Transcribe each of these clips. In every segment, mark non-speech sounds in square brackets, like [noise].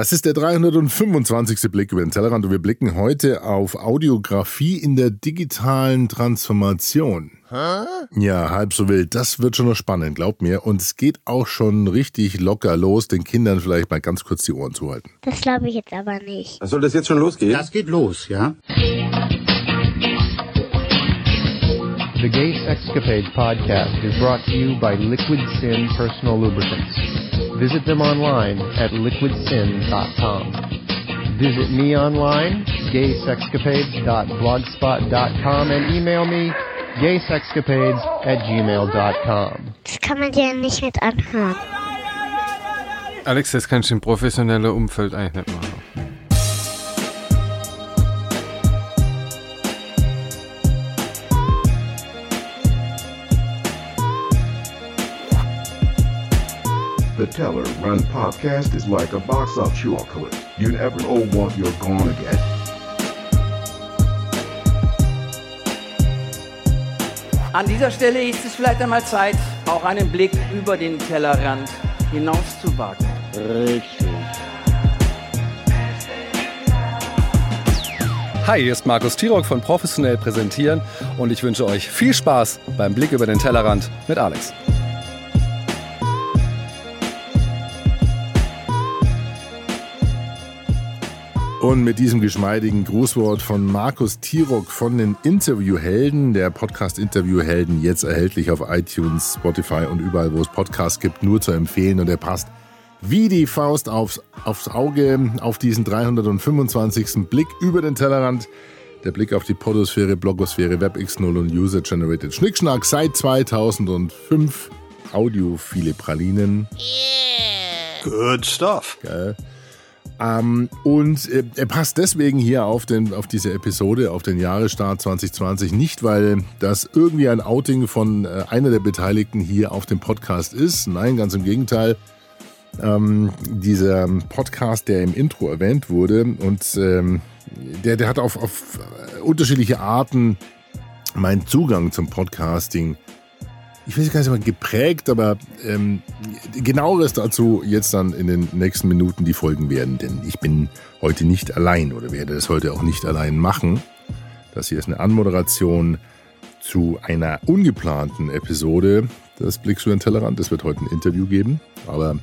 Das ist der 325. Blick über den Tellerrand und wir blicken heute auf Audiografie in der digitalen Transformation. Hä? Ja, halb so wild. Das wird schon noch spannend, glaubt mir. Und es geht auch schon richtig locker los, den Kindern vielleicht mal ganz kurz die Ohren zu halten. Das glaube ich jetzt aber nicht. Soll das jetzt schon losgehen? Das geht los, ja? The Gay Sexcapades podcast is brought to you by Liquid Sin Personal Lubricants. Visit them online at liquidsin.com. Visit me online, gaysexcapades.blogspot.com, and email me, gaysexcapades at gmail.com. Das kann man dir nicht mit anhören. Alex, das kannst du im professionellen Umfeld eigentlich nicht machen. The Teller Run podcast is like a box of chocolate. You never know what you're gonna get. An dieser Stelle ist es vielleicht einmal Zeit, auch einen Blick über den Tellerrand hinauszuwagen. Hi, hier ist Markus Tirock von Professionell Präsentieren und ich wünsche euch viel Spaß beim Blick über den Tellerrand mit Alex. Und mit diesem geschmeidigen Grußwort von Markus Tirock von den Interviewhelden, der Podcast Interviewhelden, jetzt erhältlich auf iTunes, Spotify und überall, wo es Podcasts gibt, nur zu empfehlen. Und er passt wie die Faust aufs, aufs Auge auf diesen 325. Blick über den Tellerrand. Der Blick auf die Podosphäre, Blogosphäre, WebX0 und User-Generated Schnickschnack seit 2005. Audiophile Pralinen. Good stuff. Geil. Ähm, und äh, er passt deswegen hier auf, den, auf diese Episode, auf den Jahresstart 2020, nicht weil das irgendwie ein Outing von äh, einer der Beteiligten hier auf dem Podcast ist. Nein, ganz im Gegenteil. Ähm, dieser Podcast, der im Intro erwähnt wurde und ähm, der, der hat auf, auf unterschiedliche Arten meinen Zugang zum Podcasting ich weiß gar nicht, ob geprägt, aber ähm, genaueres dazu jetzt dann in den nächsten Minuten, die folgen werden. Denn ich bin heute nicht allein oder werde das heute auch nicht allein machen. Das hier ist eine Anmoderation zu einer ungeplanten Episode des Blicks über den Tellerrand. Es wird heute ein Interview geben, aber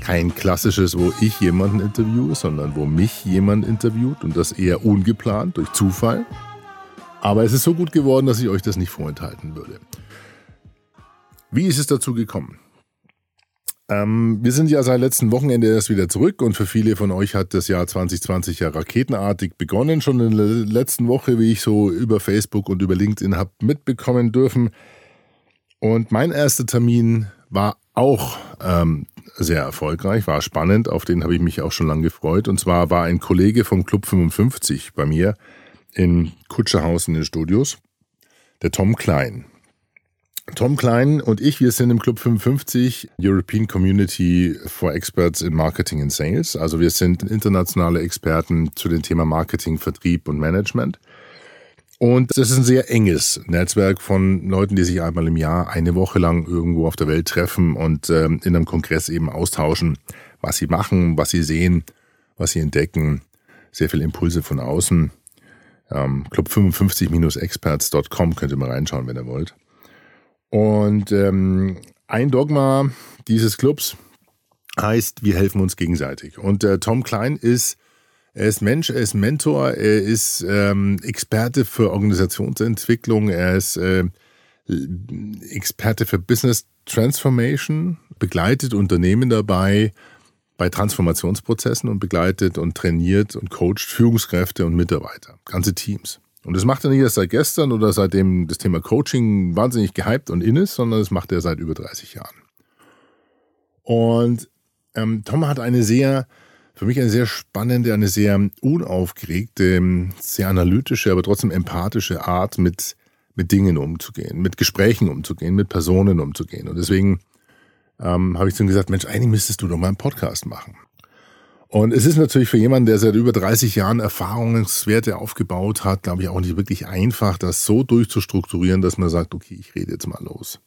kein klassisches, wo ich jemanden interviewe, sondern wo mich jemand interviewt und das eher ungeplant, durch Zufall. Aber es ist so gut geworden, dass ich euch das nicht vorenthalten würde. Wie ist es dazu gekommen? Ähm, wir sind ja seit letztem Wochenende erst wieder zurück und für viele von euch hat das Jahr 2020 ja raketenartig begonnen. Schon in der letzten Woche, wie ich so über Facebook und über LinkedIn habe mitbekommen dürfen. Und mein erster Termin war auch ähm, sehr erfolgreich, war spannend, auf den habe ich mich auch schon lange gefreut. Und zwar war ein Kollege vom Club 55 bei mir in Kutscherhaus in den Studios, der Tom Klein. Tom Klein und ich, wir sind im Club 55 European Community for Experts in Marketing and Sales. Also wir sind internationale Experten zu dem Thema Marketing, Vertrieb und Management. Und das ist ein sehr enges Netzwerk von Leuten, die sich einmal im Jahr eine Woche lang irgendwo auf der Welt treffen und ähm, in einem Kongress eben austauschen, was sie machen, was sie sehen, was sie entdecken. Sehr viele Impulse von außen. Ähm, Club55-experts.com könnt ihr mal reinschauen, wenn ihr wollt. Und ähm, ein Dogma dieses Clubs heißt, wir helfen uns gegenseitig. Und äh, Tom Klein ist, er ist Mensch, er ist Mentor, er ist ähm, Experte für Organisationsentwicklung, er ist äh, Experte für Business Transformation, begleitet Unternehmen dabei bei Transformationsprozessen und begleitet und trainiert und coacht Führungskräfte und Mitarbeiter, ganze Teams. Und das macht er nicht erst seit gestern oder seitdem das Thema Coaching wahnsinnig gehypt und in ist, sondern das macht er seit über 30 Jahren. Und ähm, Tom hat eine sehr, für mich eine sehr spannende, eine sehr unaufgeregte, sehr analytische, aber trotzdem empathische Art, mit, mit Dingen umzugehen, mit Gesprächen umzugehen, mit Personen umzugehen. Und deswegen ähm, habe ich zu ihm gesagt, Mensch, eigentlich müsstest du doch mal einen Podcast machen. Und es ist natürlich für jemanden, der seit über 30 Jahren Erfahrungswerte aufgebaut hat, glaube ich, auch nicht wirklich einfach, das so durchzustrukturieren, dass man sagt, okay, ich rede jetzt mal los.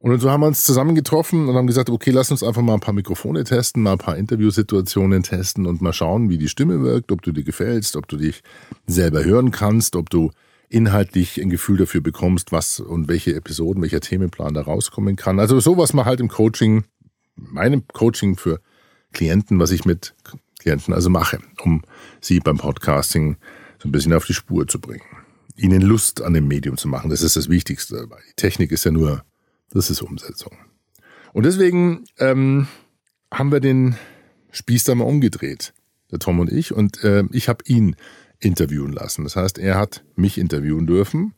Und so haben wir uns zusammen getroffen und haben gesagt, okay, lass uns einfach mal ein paar Mikrofone testen, mal ein paar Interviewsituationen testen und mal schauen, wie die Stimme wirkt, ob du dir gefällst, ob du dich selber hören kannst, ob du inhaltlich ein Gefühl dafür bekommst, was und welche Episoden, welcher Themenplan da rauskommen kann. Also sowas mal halt im Coaching, meinem Coaching für Klienten, was ich mit Klienten also mache, um sie beim Podcasting so ein bisschen auf die Spur zu bringen. Ihnen Lust an dem Medium zu machen, das ist das Wichtigste. Weil die Technik ist ja nur das ist Umsetzung. Und deswegen ähm, haben wir den Spieß da mal umgedreht, der Tom und ich. Und äh, ich habe ihn interviewen lassen. Das heißt, er hat mich interviewen dürfen,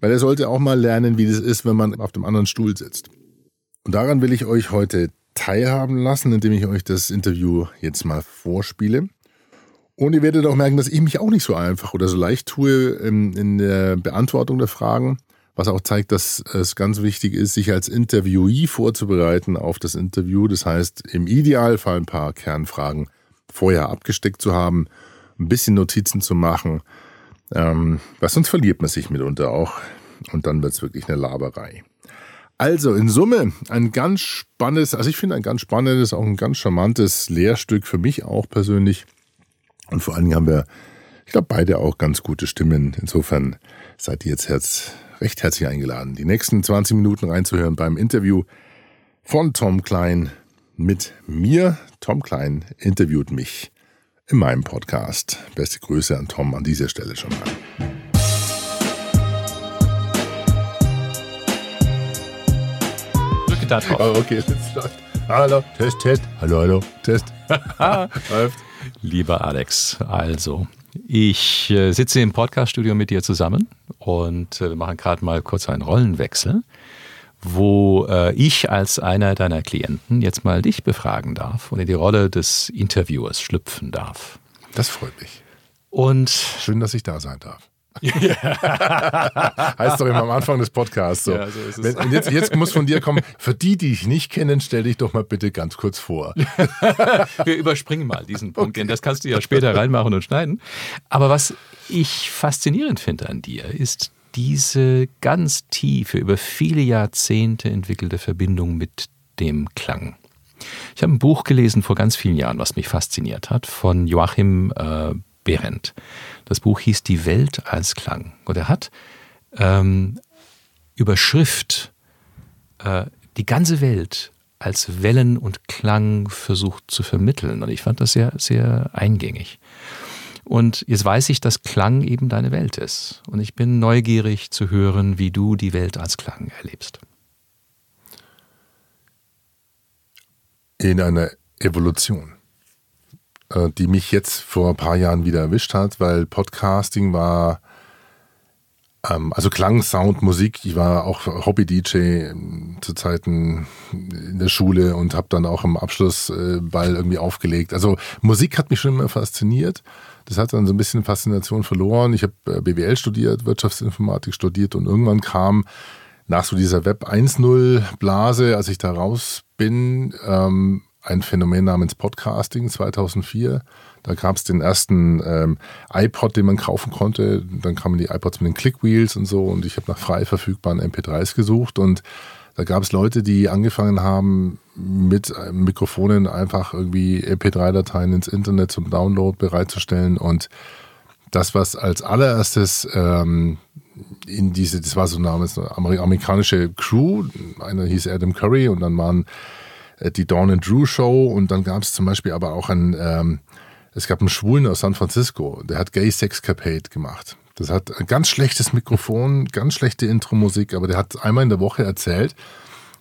weil er sollte auch mal lernen, wie das ist, wenn man auf dem anderen Stuhl sitzt. Und daran will ich euch heute teilhaben lassen, indem ich euch das Interview jetzt mal vorspiele. Und ihr werdet auch merken, dass ich mich auch nicht so einfach oder so leicht tue in der Beantwortung der Fragen was auch zeigt, dass es ganz wichtig ist, sich als Interviewee vorzubereiten auf das Interview. Das heißt, im Idealfall ein paar Kernfragen vorher abgesteckt zu haben, ein bisschen Notizen zu machen, ähm, weil sonst verliert man sich mitunter auch und dann wird es wirklich eine Laberei. Also in Summe ein ganz spannendes, also ich finde ein ganz spannendes, auch ein ganz charmantes Lehrstück für mich auch persönlich. Und vor allen Dingen haben wir, ich glaube, beide auch ganz gute Stimmen. Insofern seid ihr jetzt herz, recht herzlich eingeladen, die nächsten 20 Minuten reinzuhören beim Interview von Tom Klein mit mir. Tom Klein interviewt mich in meinem Podcast. Beste Grüße an Tom an dieser Stelle schon mal. Da drauf. Oh, okay, jetzt läuft. Hallo, Test, Test. Hallo, hallo, Test. [laughs] läuft. Lieber Alex, also ich äh, sitze im Podcaststudio mit dir zusammen und äh, wir machen gerade mal kurz einen Rollenwechsel, wo äh, ich als einer deiner Klienten jetzt mal dich befragen darf und in die Rolle des Interviewers schlüpfen darf. Das freut mich. Und schön, dass ich da sein darf. [laughs] heißt doch immer am Anfang des Podcasts so. Ja, so ist es. Wenn, jetzt, jetzt, muss von dir kommen, für die, die dich nicht kennen, stell dich doch mal bitte ganz kurz vor. [laughs] Wir überspringen mal diesen Punkt, okay. denn das kannst du ja später reinmachen und schneiden. Aber was ich faszinierend finde an dir, ist diese ganz tiefe, über viele Jahrzehnte entwickelte Verbindung mit dem Klang. Ich habe ein Buch gelesen vor ganz vielen Jahren, was mich fasziniert hat, von Joachim äh, Behrendt. Das Buch hieß Die Welt als Klang. Und er hat ähm, über Schrift äh, die ganze Welt als Wellen und Klang versucht zu vermitteln. Und ich fand das sehr, sehr eingängig. Und jetzt weiß ich, dass Klang eben deine Welt ist. Und ich bin neugierig zu hören, wie du die Welt als Klang erlebst. In einer Evolution. Äh, die mich jetzt vor ein paar Jahren wieder erwischt hat, weil Podcasting war, ähm, also Klang, Sound, Musik. Ich war auch Hobby-DJ ähm, zu Zeiten in der Schule und habe dann auch im Abschlussball äh, irgendwie aufgelegt. Also Musik hat mich schon immer fasziniert. Das hat dann so ein bisschen Faszination verloren. Ich habe äh, BWL studiert, Wirtschaftsinformatik studiert und irgendwann kam nach so dieser Web 1.0 Blase, als ich da raus bin, ähm, ein Phänomen namens Podcasting 2004. Da gab es den ersten ähm, iPod, den man kaufen konnte. Dann kamen die iPods mit den Clickwheels und so. Und ich habe nach frei verfügbaren MP3s gesucht. Und da gab es Leute, die angefangen haben, mit äh, Mikrofonen einfach irgendwie MP3-Dateien ins Internet zum Download bereitzustellen. Und das, was als allererstes ähm, in diese, das war so namens eine amerikanische Crew, einer hieß Adam Curry und dann waren die Dawn and Drew Show und dann gab es zum Beispiel aber auch ein, ähm, es gab einen Schwulen aus San Francisco, der hat Gay Sex Capade gemacht. Das hat ein ganz schlechtes Mikrofon, ganz schlechte Intro-Musik, aber der hat einmal in der Woche erzählt,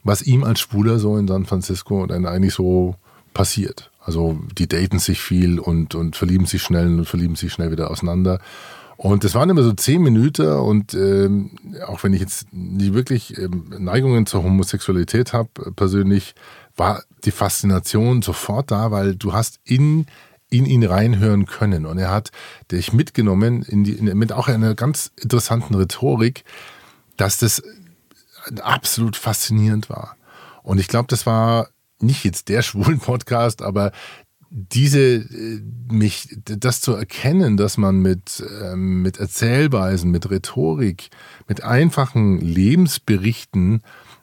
was ihm als Schwuler so in San Francisco dann eigentlich so passiert. Also die daten sich viel und, und verlieben sich schnell und verlieben sich schnell wieder auseinander. Und das waren immer so zehn Minuten und ähm, auch wenn ich jetzt nicht wirklich ähm, Neigungen zur Homosexualität habe, persönlich, war die Faszination sofort da, weil du hast in in ihn reinhören können. Und er hat dich mitgenommen in die, in, mit auch einer ganz interessanten Rhetorik, dass das absolut faszinierend war. Und ich glaube, das war nicht jetzt der [laughs] schwulen Podcast, aber diese, äh, mich, das zu erkennen, dass man mit, ähm, mit Erzählweisen, mit Rhetorik, mit einfachen Lebensberichten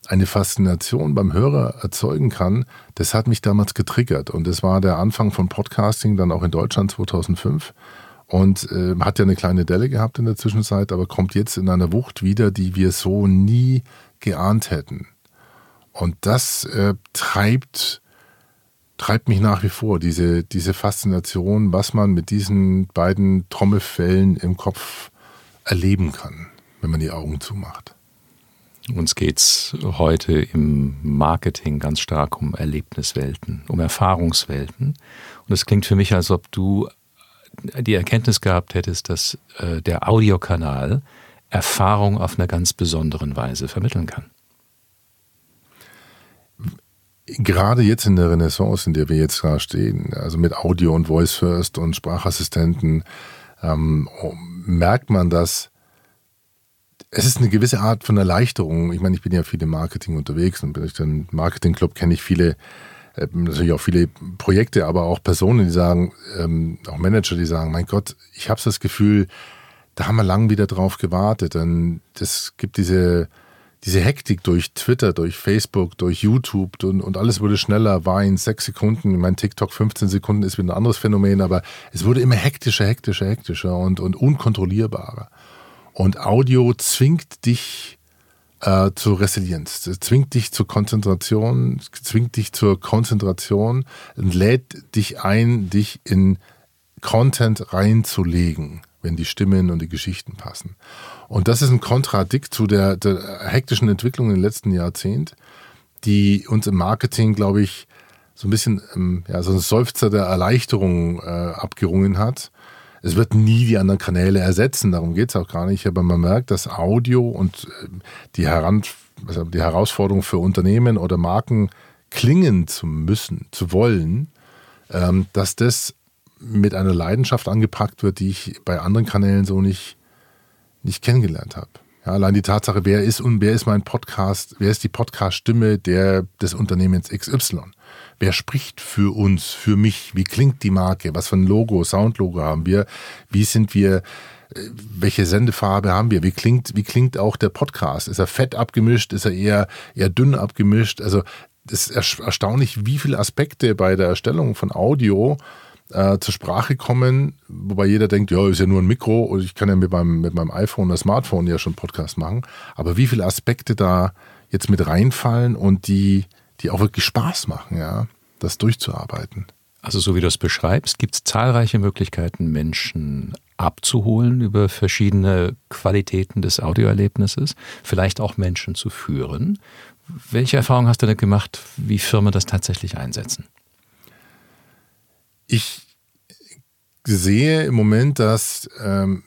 eine Faszination beim Hörer erzeugen kann, das hat mich damals getriggert. Und das war der Anfang von Podcasting dann auch in Deutschland 2005. Und äh, hat ja eine kleine Delle gehabt in der Zwischenzeit, aber kommt jetzt in einer Wucht wieder, die wir so nie geahnt hätten. Und das äh, treibt, treibt mich nach wie vor, diese, diese Faszination, was man mit diesen beiden Trommelfällen im Kopf erleben kann, wenn man die Augen zumacht. Uns geht es heute im Marketing ganz stark um Erlebniswelten, um Erfahrungswelten. Und es klingt für mich, als ob du die Erkenntnis gehabt hättest, dass äh, der Audiokanal Erfahrung auf einer ganz besonderen Weise vermitteln kann. Gerade jetzt in der Renaissance, in der wir jetzt da stehen, also mit Audio und Voice First und Sprachassistenten, ähm, merkt man, dass es ist eine gewisse Art von Erleichterung. Ich meine, ich bin ja viel im Marketing unterwegs und durch den Marketing-Club kenne ich viele, äh, natürlich auch viele Projekte, aber auch Personen, die sagen, ähm, auch Manager, die sagen, mein Gott, ich habe das Gefühl, da haben wir lang wieder drauf gewartet. Denn das gibt diese, diese Hektik durch Twitter, durch Facebook, durch YouTube und, und alles wurde schneller, war in sechs Sekunden. Mein TikTok 15 Sekunden ist wieder ein anderes Phänomen, aber es wurde immer hektischer, hektischer, hektischer und, und unkontrollierbarer. Und Audio zwingt dich äh, zur Resilienz, zwingt dich zur Konzentration, zwingt dich zur Konzentration und lädt dich ein, dich in Content reinzulegen wenn die Stimmen und die Geschichten passen. Und das ist ein Kontradikt zu der, der hektischen Entwicklung im letzten Jahrzehnt, die uns im Marketing, glaube ich, so ein bisschen ähm, ja, so ein Seufzer der Erleichterung äh, abgerungen hat. Es wird nie die anderen Kanäle ersetzen, darum geht es auch gar nicht. Aber man merkt, dass Audio und äh, die, Heran also die Herausforderung für Unternehmen oder Marken klingen zu müssen, zu wollen, ähm, dass das mit einer Leidenschaft angepackt wird, die ich bei anderen Kanälen so nicht, nicht kennengelernt habe. Ja, allein die Tatsache, wer ist und wer ist mein Podcast, wer ist die Podcast-Stimme des Unternehmens XY? Wer spricht für uns, für mich? Wie klingt die Marke? Was für ein Logo, Soundlogo haben wir? Wie sind wir, äh, welche Sendefarbe haben wir? Wie klingt, wie klingt auch der Podcast? Ist er fett abgemischt? Ist er eher, eher dünn abgemischt? Also, es ist erstaunlich, wie viele Aspekte bei der Erstellung von Audio äh, zur Sprache kommen, wobei jeder denkt, ja, ist ja nur ein Mikro und ich kann ja mit meinem, mit meinem iPhone oder Smartphone ja schon Podcast machen. Aber wie viele Aspekte da jetzt mit reinfallen und die, die auch wirklich Spaß machen, ja, das durchzuarbeiten. Also so wie du es beschreibst, gibt es zahlreiche Möglichkeiten, Menschen abzuholen über verschiedene Qualitäten des Audioerlebnisses, vielleicht auch Menschen zu führen. Welche Erfahrungen hast du denn gemacht, wie Firmen das tatsächlich einsetzen? Ich sehe im Moment, dass ähm,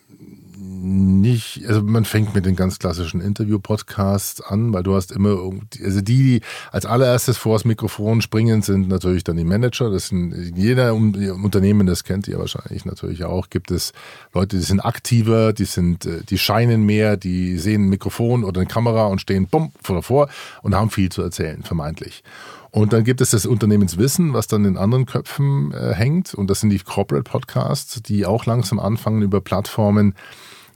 nicht, also man fängt mit den ganz klassischen Interview-Podcasts an, weil du hast immer, also die, die als allererstes vor das Mikrofon springen, sind natürlich dann die Manager. Das sind jeder Unternehmen, das kennt ihr wahrscheinlich natürlich auch. Gibt es Leute, die sind aktiver, die sind, äh, die scheinen mehr, die sehen ein Mikrofon oder eine Kamera und stehen bumm davor und haben viel zu erzählen, vermeintlich. Und dann gibt es das Unternehmenswissen, was dann in anderen Köpfen äh, hängt. Und das sind die Corporate Podcasts, die auch langsam anfangen, über Plattformen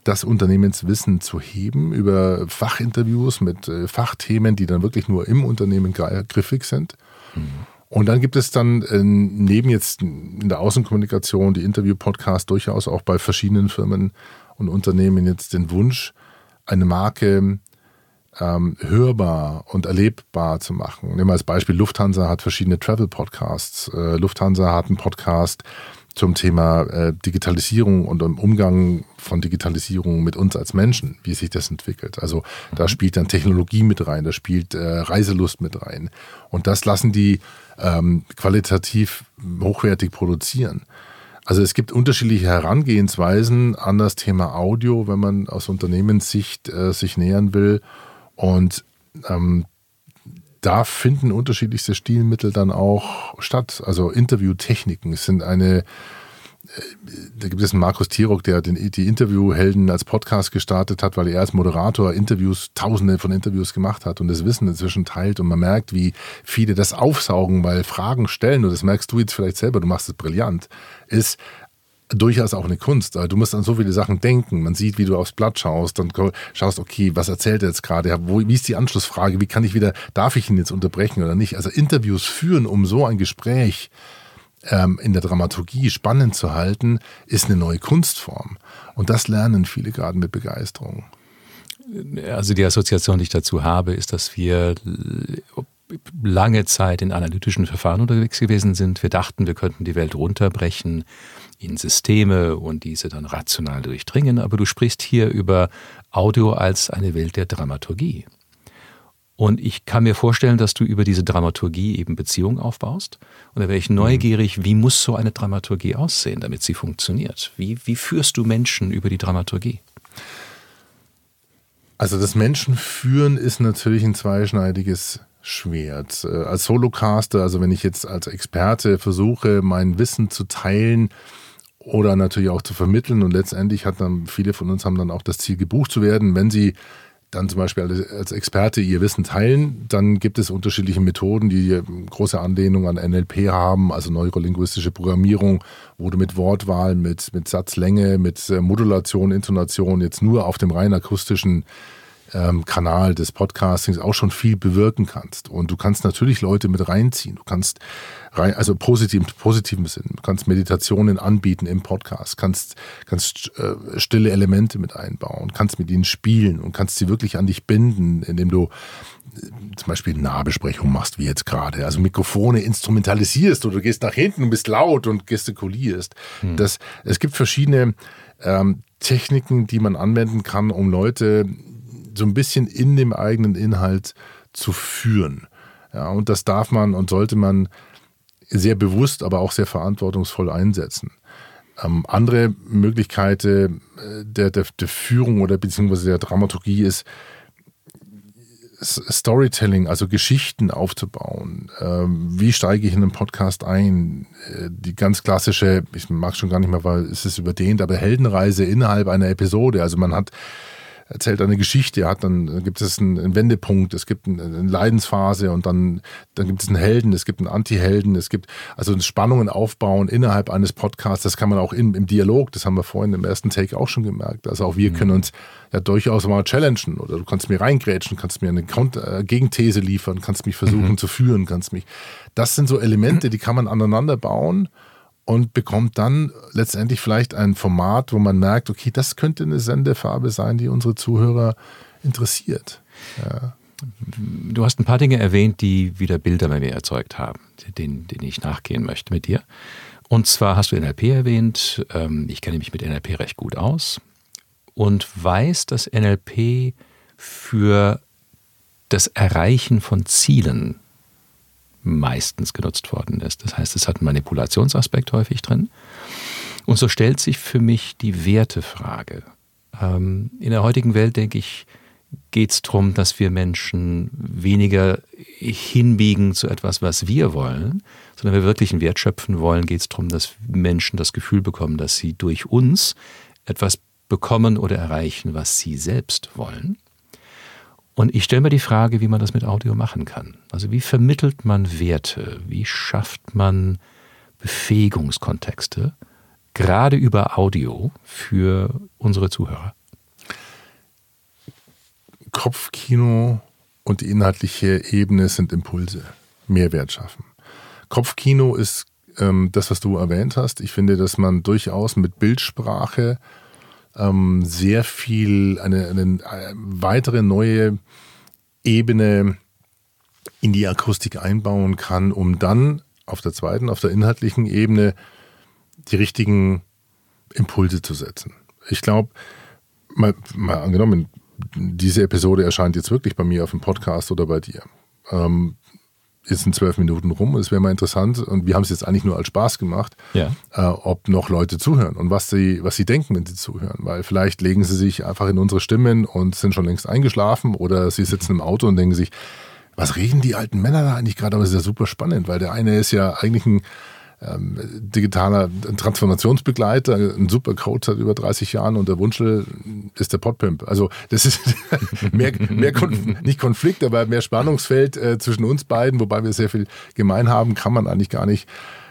das Unternehmenswissen zu heben, über Fachinterviews mit äh, Fachthemen, die dann wirklich nur im Unternehmen griffig sind. Mhm. Und dann gibt es dann äh, neben jetzt in der Außenkommunikation die Interview-Podcasts durchaus auch bei verschiedenen Firmen und Unternehmen jetzt den Wunsch, eine Marke ähm, hörbar und erlebbar zu machen. Nehmen wir als Beispiel, Lufthansa hat verschiedene Travel-Podcasts. Äh, Lufthansa hat einen Podcast zum Thema äh, Digitalisierung und im Umgang von Digitalisierung mit uns als Menschen, wie sich das entwickelt. Also da mhm. spielt dann Technologie mit rein, da spielt äh, Reiselust mit rein. Und das lassen die ähm, qualitativ hochwertig produzieren. Also es gibt unterschiedliche Herangehensweisen an das Thema Audio, wenn man aus Unternehmenssicht äh, sich nähern will. Und ähm, da finden unterschiedlichste Stilmittel dann auch statt. Also Interviewtechniken sind eine, äh, da gibt es einen Markus Tirock, der den, die Interviewhelden als Podcast gestartet hat, weil er als Moderator Interviews, tausende von Interviews gemacht hat und das Wissen inzwischen teilt und man merkt, wie viele das aufsaugen, weil Fragen stellen, und das merkst du jetzt vielleicht selber, du machst es brillant, ist durchaus auch eine Kunst. Du musst an so viele Sachen denken. Man sieht, wie du aufs Blatt schaust, dann schaust, okay, was erzählt er jetzt gerade? Wie ist die Anschlussfrage? Wie kann ich wieder, darf ich ihn jetzt unterbrechen oder nicht? Also Interviews führen, um so ein Gespräch ähm, in der Dramaturgie spannend zu halten, ist eine neue Kunstform. Und das lernen viele gerade mit Begeisterung. Also die Assoziation, die ich dazu habe, ist, dass wir lange Zeit in analytischen Verfahren unterwegs gewesen sind. Wir dachten, wir könnten die Welt runterbrechen in Systeme und diese dann rational durchdringen. Aber du sprichst hier über Audio als eine Welt der Dramaturgie. Und ich kann mir vorstellen, dass du über diese Dramaturgie eben Beziehungen aufbaust. Und da wäre ich neugierig, wie muss so eine Dramaturgie aussehen, damit sie funktioniert? Wie, wie führst du Menschen über die Dramaturgie? Also das Menschenführen ist natürlich ein zweischneidiges Schwert. Äh, als Solocaster, also wenn ich jetzt als Experte versuche, mein Wissen zu teilen oder natürlich auch zu vermitteln und letztendlich hat dann viele von uns haben dann auch das Ziel gebucht zu werden, wenn sie dann zum Beispiel als Experte ihr Wissen teilen, dann gibt es unterschiedliche Methoden, die große Anlehnung an NLP haben, also neurolinguistische Programmierung, wo du mit Wortwahl, mit, mit Satzlänge, mit äh, Modulation, Intonation jetzt nur auf dem rein akustischen ähm, Kanal des Podcastings auch schon viel bewirken kannst. Und du kannst natürlich Leute mit reinziehen. Du kannst rein, also positiv, im positiven Sinn, du kannst Meditationen anbieten im Podcast, kannst, kannst äh, stille Elemente mit einbauen, kannst mit ihnen spielen und kannst sie wirklich an dich binden, indem du äh, zum Beispiel Nahbesprechung machst, wie jetzt gerade. Also Mikrofone instrumentalisierst oder du gehst nach hinten und bist laut und gestikulierst. Hm. Das, es gibt verschiedene ähm, Techniken, die man anwenden kann, um Leute so ein bisschen in dem eigenen Inhalt zu führen. Ja, und das darf man und sollte man sehr bewusst, aber auch sehr verantwortungsvoll einsetzen. Ähm, andere Möglichkeit äh, der, der, der Führung oder beziehungsweise der Dramaturgie ist, Storytelling, also Geschichten aufzubauen. Ähm, wie steige ich in einen Podcast ein? Äh, die ganz klassische, ich mag schon gar nicht mehr, weil es ist überdehnt, aber Heldenreise innerhalb einer Episode. Also man hat erzählt eine Geschichte, hat dann gibt es einen, einen Wendepunkt, es gibt eine, eine Leidensphase und dann, dann gibt es einen Helden, es gibt einen Anti-Helden, es gibt also Spannungen aufbauen innerhalb eines Podcasts, das kann man auch im, im Dialog, das haben wir vorhin im ersten Take auch schon gemerkt. Also auch wir mhm. können uns ja durchaus mal challengen oder du kannst mir reingrätschen, kannst mir eine äh, Gegenthese liefern, kannst mich versuchen mhm. zu führen, kannst mich. Das sind so Elemente, die kann man aneinander bauen und bekommt dann letztendlich vielleicht ein Format, wo man merkt, okay, das könnte eine Sendefarbe sein, die unsere Zuhörer interessiert. Ja. Du hast ein paar Dinge erwähnt, die wieder Bilder bei mir erzeugt haben, denen, denen ich nachgehen möchte mit dir. Und zwar hast du NLP erwähnt. Ähm, ich kenne mich mit NLP recht gut aus und weiß, dass NLP für das Erreichen von Zielen meistens genutzt worden ist. Das heißt, es hat einen Manipulationsaspekt häufig drin. Und so stellt sich für mich die Wertefrage. Ähm, in der heutigen Welt, denke ich, geht es darum, dass wir Menschen weniger hinbiegen zu etwas, was wir wollen, sondern wir wirklich einen Wert schöpfen wollen, geht es darum, dass Menschen das Gefühl bekommen, dass sie durch uns etwas bekommen oder erreichen, was sie selbst wollen. Und ich stelle mir die Frage, wie man das mit Audio machen kann. Also wie vermittelt man Werte? Wie schafft man Befähigungskontexte, gerade über Audio für unsere Zuhörer? Kopfkino und die inhaltliche Ebene sind Impulse, Mehrwert schaffen. Kopfkino ist ähm, das, was du erwähnt hast. Ich finde, dass man durchaus mit Bildsprache ähm, sehr viel, eine, eine, eine weitere neue Ebene in die Akustik einbauen kann, um dann auf der zweiten, auf der inhaltlichen Ebene die richtigen Impulse zu setzen. Ich glaube, mal, mal angenommen, diese Episode erscheint jetzt wirklich bei mir auf dem Podcast oder bei dir. Ähm, jetzt sind zwölf Minuten rum und es wäre mal interessant, und wir haben es jetzt eigentlich nur als Spaß gemacht, ja. äh, ob noch Leute zuhören und was sie, was sie denken, wenn sie zuhören. Weil vielleicht legen sie sich einfach in unsere Stimmen und sind schon längst eingeschlafen oder sie sitzen im Auto und denken sich, was reden die alten Männer da eigentlich gerade? Aber es ist ja super spannend, weil der eine ist ja eigentlich ein ähm, digitaler Transformationsbegleiter, ein super Coach seit über 30 Jahren und der Wunschel ist der Podpimp. Also das ist [laughs] mehr, mehr Konf nicht Konflikt, aber mehr Spannungsfeld äh, zwischen uns beiden, wobei wir sehr viel gemein haben, kann man eigentlich gar nicht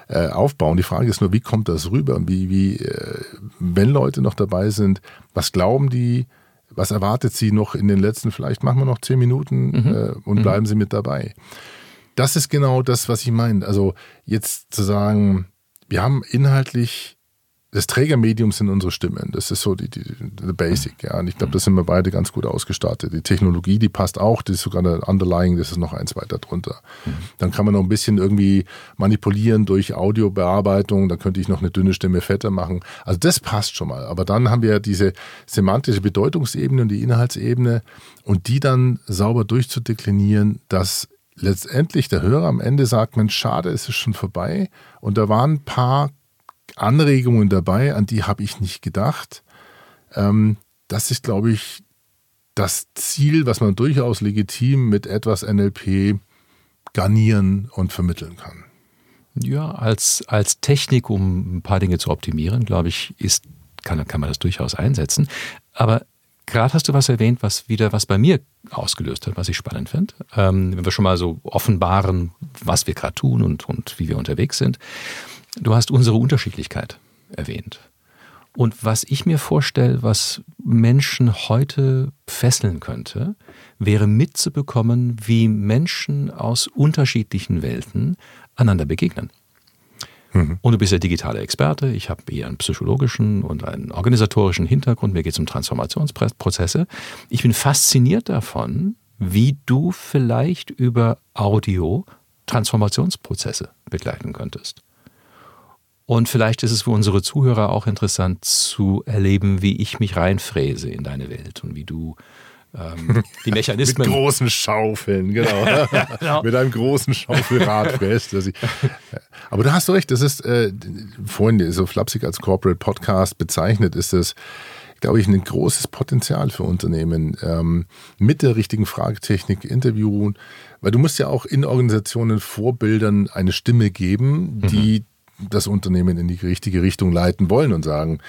äh, aufbauen. Die Frage ist nur, wie kommt das rüber? Wie, wie, äh, wenn Leute noch dabei sind, was glauben die? Was erwartet sie noch in den letzten, vielleicht machen wir noch zehn Minuten Mhm. äh, und bleiben sie mit dabei? Das ist genau das, was ich meine. Also jetzt zu sagen, wir haben inhaltlich das Trägermedium sind unsere Stimmen. Das ist so die, die, die Basic. Ja. Und ich glaube, da sind wir beide ganz gut ausgestattet. Die Technologie, die passt auch. Die ist sogar eine Underlying, das ist noch eins weiter drunter. Dann kann man noch ein bisschen irgendwie manipulieren durch Audiobearbeitung. Da könnte ich noch eine dünne Stimme fetter machen. Also das passt schon mal. Aber dann haben wir ja diese semantische Bedeutungsebene und die Inhaltsebene und die dann sauber durchzudeklinieren, dass letztendlich der Hörer am Ende sagt, Mensch, schade, es ist schon vorbei. Und da waren ein paar Anregungen dabei, an die habe ich nicht gedacht. Ähm, das ist, glaube ich, das Ziel, was man durchaus legitim mit etwas NLP garnieren und vermitteln kann. Ja, als, als Technik, um ein paar Dinge zu optimieren, glaube ich, ist, kann, kann man das durchaus einsetzen. Aber gerade hast du was erwähnt, was wieder was bei mir ausgelöst hat, was ich spannend finde. Ähm, wenn wir schon mal so offenbaren, was wir gerade tun und, und wie wir unterwegs sind. Du hast unsere Unterschiedlichkeit erwähnt. Und was ich mir vorstelle, was Menschen heute fesseln könnte, wäre mitzubekommen, wie Menschen aus unterschiedlichen Welten einander begegnen. Und du bist ja digitaler Experte. Ich habe eher einen psychologischen und einen organisatorischen Hintergrund. Mir geht es um Transformationsprozesse. Ich bin fasziniert davon, wie du vielleicht über Audio Transformationsprozesse begleiten könntest. Und vielleicht ist es für unsere Zuhörer auch interessant zu erleben, wie ich mich reinfräse in deine Welt und wie du ähm, die [laughs] Mechanismen. Mit großen Schaufeln, genau. [laughs] Genau. Mit einem großen Schaufelrad fest. ich- Aber du hast recht, das ist äh, vorhin so flapsig als Corporate Podcast bezeichnet, ist das, glaube ich, ein großes Potenzial für Unternehmen ähm, mit der richtigen Fragetechnik interviewen, weil du musst ja auch in Organisationen Vorbildern eine Stimme geben, die das Unternehmen in die richtige Richtung leiten wollen und sagen,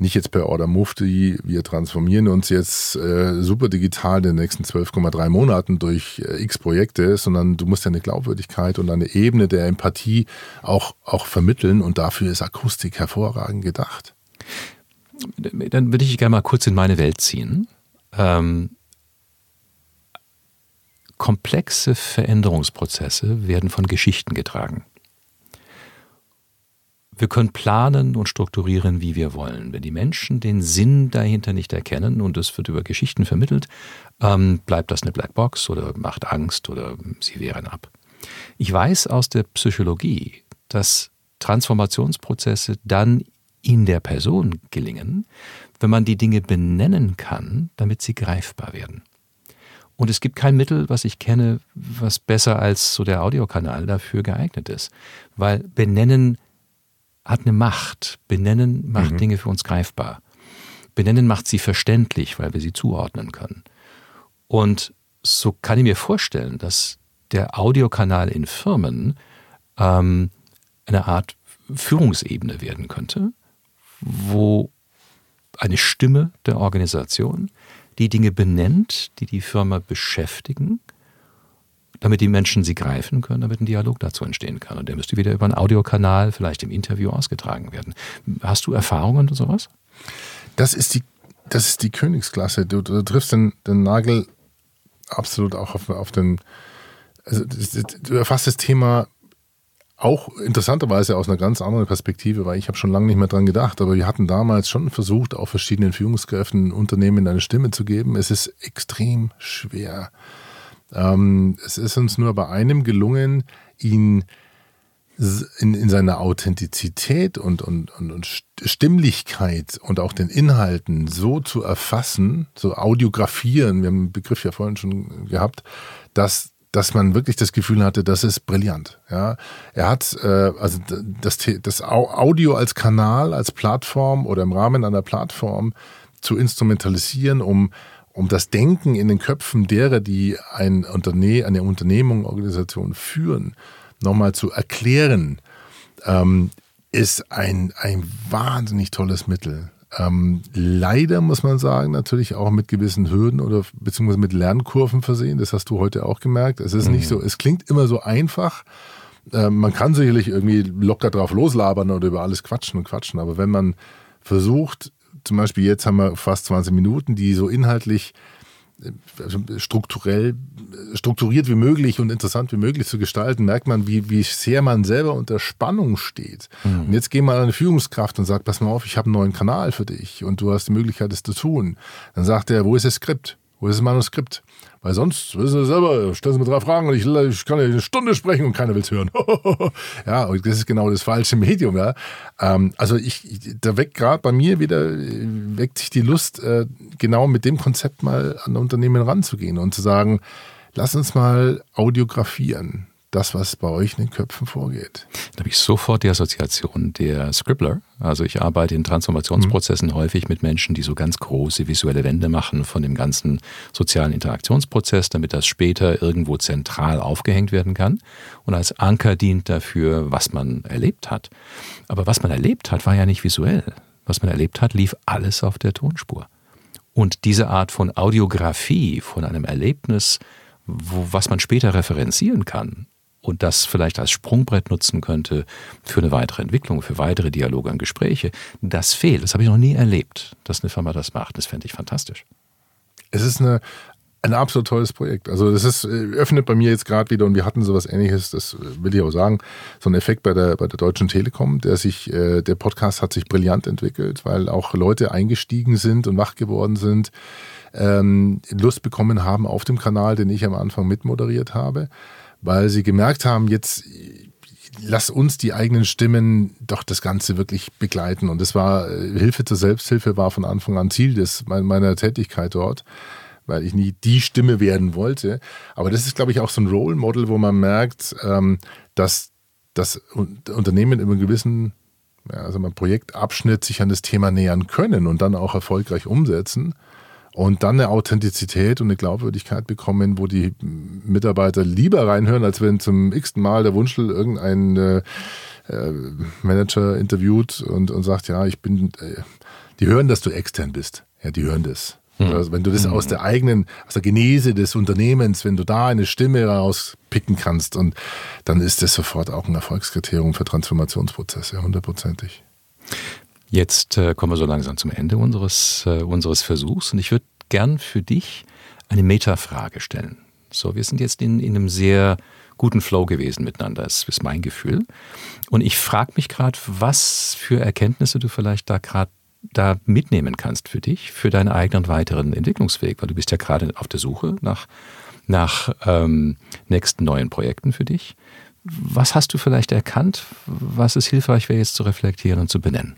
nicht jetzt per Order Mufti, wir transformieren uns jetzt äh, super digital in den nächsten 12,3 Monaten durch äh, x Projekte, sondern du musst ja eine Glaubwürdigkeit und eine Ebene der Empathie auch, auch vermitteln und dafür ist Akustik hervorragend gedacht. Dann würde ich gerne mal kurz in meine Welt ziehen. Ähm, komplexe Veränderungsprozesse werden von Geschichten getragen. Wir können planen und strukturieren, wie wir wollen. Wenn die Menschen den Sinn dahinter nicht erkennen und es wird über Geschichten vermittelt, ähm, bleibt das eine Blackbox oder macht Angst oder sie wehren ab. Ich weiß aus der Psychologie, dass Transformationsprozesse dann in der Person gelingen, wenn man die Dinge benennen kann, damit sie greifbar werden. Und es gibt kein Mittel, was ich kenne, was besser als so der Audiokanal dafür geeignet ist. Weil benennen hat eine Macht. Benennen macht Dinge für uns greifbar. Benennen macht sie verständlich, weil wir sie zuordnen können. Und so kann ich mir vorstellen, dass der Audiokanal in Firmen ähm, eine Art Führungsebene werden könnte, wo eine Stimme der Organisation die Dinge benennt, die die Firma beschäftigen, damit die Menschen sie greifen können, damit ein Dialog dazu entstehen kann. Und der müsste wieder über einen Audiokanal, vielleicht im Interview ausgetragen werden. Hast du Erfahrungen und sowas? Das ist die, das ist die Königsklasse. Du, du triffst den, den Nagel absolut auch auf, auf den. Also du erfasst das Thema auch interessanterweise aus einer ganz anderen Perspektive, weil ich habe schon lange nicht mehr dran gedacht, aber wir hatten damals schon versucht, auch verschiedenen Führungskräften Unternehmen eine Stimme zu geben. Es ist extrem schwer. Ähm, es ist uns nur bei einem gelungen, ihn in, in seiner Authentizität und, und, und, und Stimmlichkeit und auch den Inhalten so zu erfassen, so audiografieren, wir haben den Begriff ja vorhin schon gehabt, dass, dass man wirklich das Gefühl hatte, das ist brillant. Ja, er hat äh, also das, das Audio als Kanal, als Plattform oder im Rahmen einer Plattform zu instrumentalisieren, um um das Denken in den Köpfen derer, die ein Unterne eine Unternehmung, Organisation führen, nochmal zu erklären, ähm, ist ein, ein wahnsinnig tolles Mittel. Ähm, leider muss man sagen, natürlich auch mit gewissen Hürden oder beziehungsweise mit Lernkurven versehen. Das hast du heute auch gemerkt. Es ist mhm. nicht so, es klingt immer so einfach, äh, man kann sicherlich irgendwie locker drauf loslabern oder über alles quatschen und quatschen, aber wenn man versucht, zum Beispiel jetzt haben wir fast 20 Minuten, die so inhaltlich also strukturell, strukturiert wie möglich und interessant wie möglich zu gestalten, merkt man, wie, wie sehr man selber unter Spannung steht. Mhm. Und jetzt geh mal an eine Führungskraft und sag, pass mal auf, ich habe einen neuen Kanal für dich und du hast die Möglichkeit, es zu tun. Dann sagt er, wo ist das Skript? Wo ist das Manuskript? Weil sonst, wissen Sie selber, stellen Sie mir drei Fragen und ich, ich kann eine Stunde sprechen und keiner will es hören. [laughs] ja, und das ist genau das falsche Medium. Ja. Ähm, also ich, da weckt gerade bei mir wieder, weckt sich die Lust, äh, genau mit dem Konzept mal an Unternehmen ranzugehen und zu sagen, lass uns mal audiografieren das, was bei euch in den Köpfen vorgeht. Da habe ich sofort die Assoziation der Scribbler. Also ich arbeite in Transformationsprozessen mhm. häufig mit Menschen, die so ganz große visuelle Wände machen von dem ganzen sozialen Interaktionsprozess, damit das später irgendwo zentral aufgehängt werden kann und als Anker dient dafür, was man erlebt hat. Aber was man erlebt hat, war ja nicht visuell. Was man erlebt hat, lief alles auf der Tonspur. Und diese Art von Audiografie, von einem Erlebnis, wo, was man später referenzieren kann, und das vielleicht als Sprungbrett nutzen könnte für eine weitere Entwicklung, für weitere Dialoge und Gespräche, das fehlt. Das habe ich noch nie erlebt, dass eine Firma das macht. Das fände ich fantastisch. Es ist eine, ein absolut tolles Projekt. Also das ist, äh, öffnet bei mir jetzt gerade wieder und wir hatten sowas ähnliches, das will ich auch sagen, so ein Effekt bei der, bei der Deutschen Telekom, der sich, äh, der Podcast hat sich brillant entwickelt, weil auch Leute eingestiegen sind und wach geworden sind, ähm, Lust bekommen haben auf dem Kanal, den ich am Anfang mitmoderiert habe weil sie gemerkt haben, jetzt lass uns die eigenen Stimmen doch das Ganze wirklich begleiten. Und das war, äh, Hilfe zur Selbsthilfe war von Anfang an Ziel des, meiner Tätigkeit dort, weil ich nie die Stimme werden wollte. Aber das ist, glaube ich, auch so ein Role Model, wo man merkt, ähm, dass das Unternehmen in einem gewissen ja, also Projektabschnitt sich an das Thema nähern können und dann auch erfolgreich umsetzen und dann eine Authentizität und eine Glaubwürdigkeit bekommen, wo die Mitarbeiter lieber reinhören, als wenn zum x-ten Mal der Wunschel irgendein äh, äh, Manager interviewt und, und sagt, ja, ich bin, äh, die hören, dass du extern bist. Ja, die hören das. Mhm. Also wenn du das aus der eigenen, aus der Genese des Unternehmens, wenn du da eine Stimme rauspicken kannst und dann ist das sofort auch ein Erfolgskriterium für Transformationsprozesse, hundertprozentig. Jetzt äh, kommen wir so langsam zum Ende unseres, äh, unseres Versuchs und ich würde gern für dich eine Metafrage stellen. So, wir sind jetzt in, in einem sehr guten Flow gewesen miteinander, das ist mein Gefühl. Und ich frage mich gerade, was für Erkenntnisse du vielleicht da gerade da mitnehmen kannst für dich, für deinen eigenen weiteren Entwicklungsweg, weil du bist ja gerade auf der Suche nach, nach ähm, nächsten neuen Projekten für dich. Was hast du vielleicht erkannt, was es hilfreich wäre, jetzt zu reflektieren und zu benennen?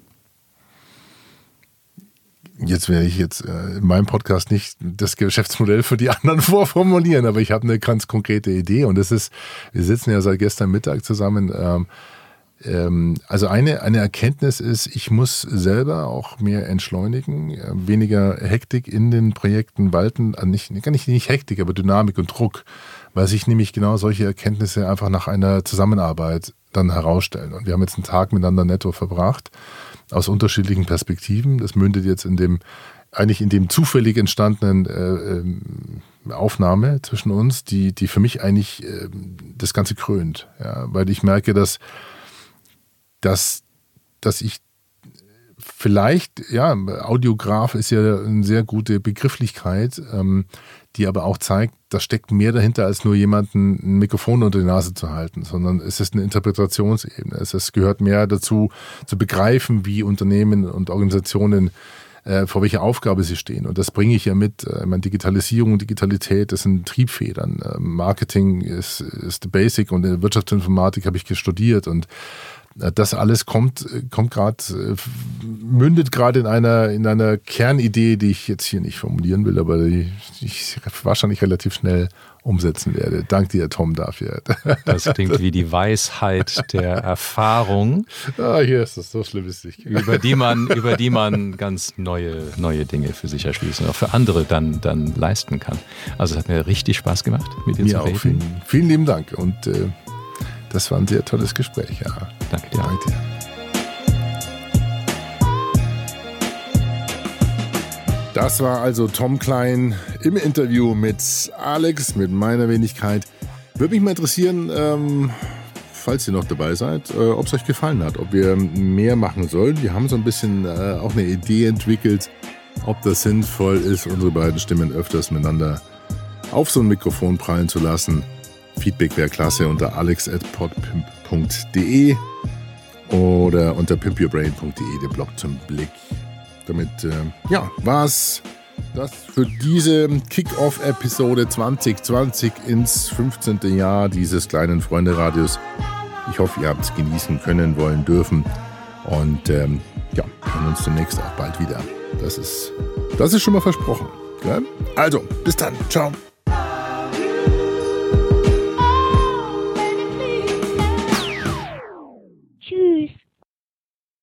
Jetzt werde ich jetzt äh, in meinem Podcast nicht das Geschäftsmodell für die anderen [laughs] vorformulieren, aber ich habe eine ganz konkrete Idee und das ist, wir sitzen ja seit gestern Mittag zusammen. Ähm, ähm, also eine, eine Erkenntnis ist, ich muss selber auch mehr entschleunigen, äh, weniger Hektik in den Projekten walten, äh, nicht, nicht, nicht Hektik, aber Dynamik und Druck, weil sich nämlich genau solche Erkenntnisse einfach nach einer Zusammenarbeit dann herausstellen. Und wir haben jetzt einen Tag miteinander netto verbracht aus unterschiedlichen Perspektiven. Das mündet jetzt in dem, eigentlich in dem zufällig entstandenen äh, äh, Aufnahme zwischen uns, die, die für mich eigentlich äh, das Ganze krönt. Ja, weil ich merke, dass, dass, dass ich vielleicht, ja, Audiograf ist ja eine sehr gute Begrifflichkeit, ähm, die aber auch zeigt, da steckt mehr dahinter, als nur jemanden ein Mikrofon unter die Nase zu halten, sondern es ist eine Interpretationsebene. Es, es gehört mehr dazu, zu begreifen, wie Unternehmen und Organisationen äh, vor welcher Aufgabe sie stehen. Und das bringe ich ja mit. Äh, meine Digitalisierung und Digitalität, das sind Triebfedern. Äh, Marketing ist, ist the basic und in Wirtschaftsinformatik habe ich studiert und das alles kommt, kommt gerade, mündet gerade in einer, in einer Kernidee, die ich jetzt hier nicht formulieren will, aber die ich wahrscheinlich relativ schnell umsetzen werde. Dank dir, Tom, dafür. Das klingt wie die Weisheit der Erfahrung. [laughs] Ah, hier ist das so schlimm ist nicht. Über die man, über die man ganz neue, neue Dinge für sich erschließen und auch für andere dann, dann leisten kann. Also es hat mir richtig Spaß gemacht, mit dir mir zu reden. Vielen, vielen lieben Dank und äh, das war ein sehr tolles Gespräch. Ja. Danke dir. Danke dir. Das war also Tom Klein im Interview mit Alex, mit meiner Wenigkeit. Würde mich mal interessieren, ähm, falls ihr noch dabei seid, äh, ob es euch gefallen hat, ob wir mehr machen sollen. Wir haben so ein bisschen äh, auch eine Idee entwickelt, ob das sinnvoll ist, unsere beiden Stimmen öfters miteinander auf so ein Mikrofon prallen zu lassen. Feedback wäre klasse unter alex.podpimp.de oder unter pimpyourbrain.de, der Blog zum Blick. Damit, äh, ja, war's das für diese Kick-Off-Episode 2020 ins 15. Jahr dieses kleinen Freunde-Radios. Ich hoffe, ihr habt es genießen können, wollen, dürfen. Und ähm, ja, hören uns demnächst auch bald wieder. Das ist, das ist schon mal versprochen. Gell? Also, bis dann. Ciao.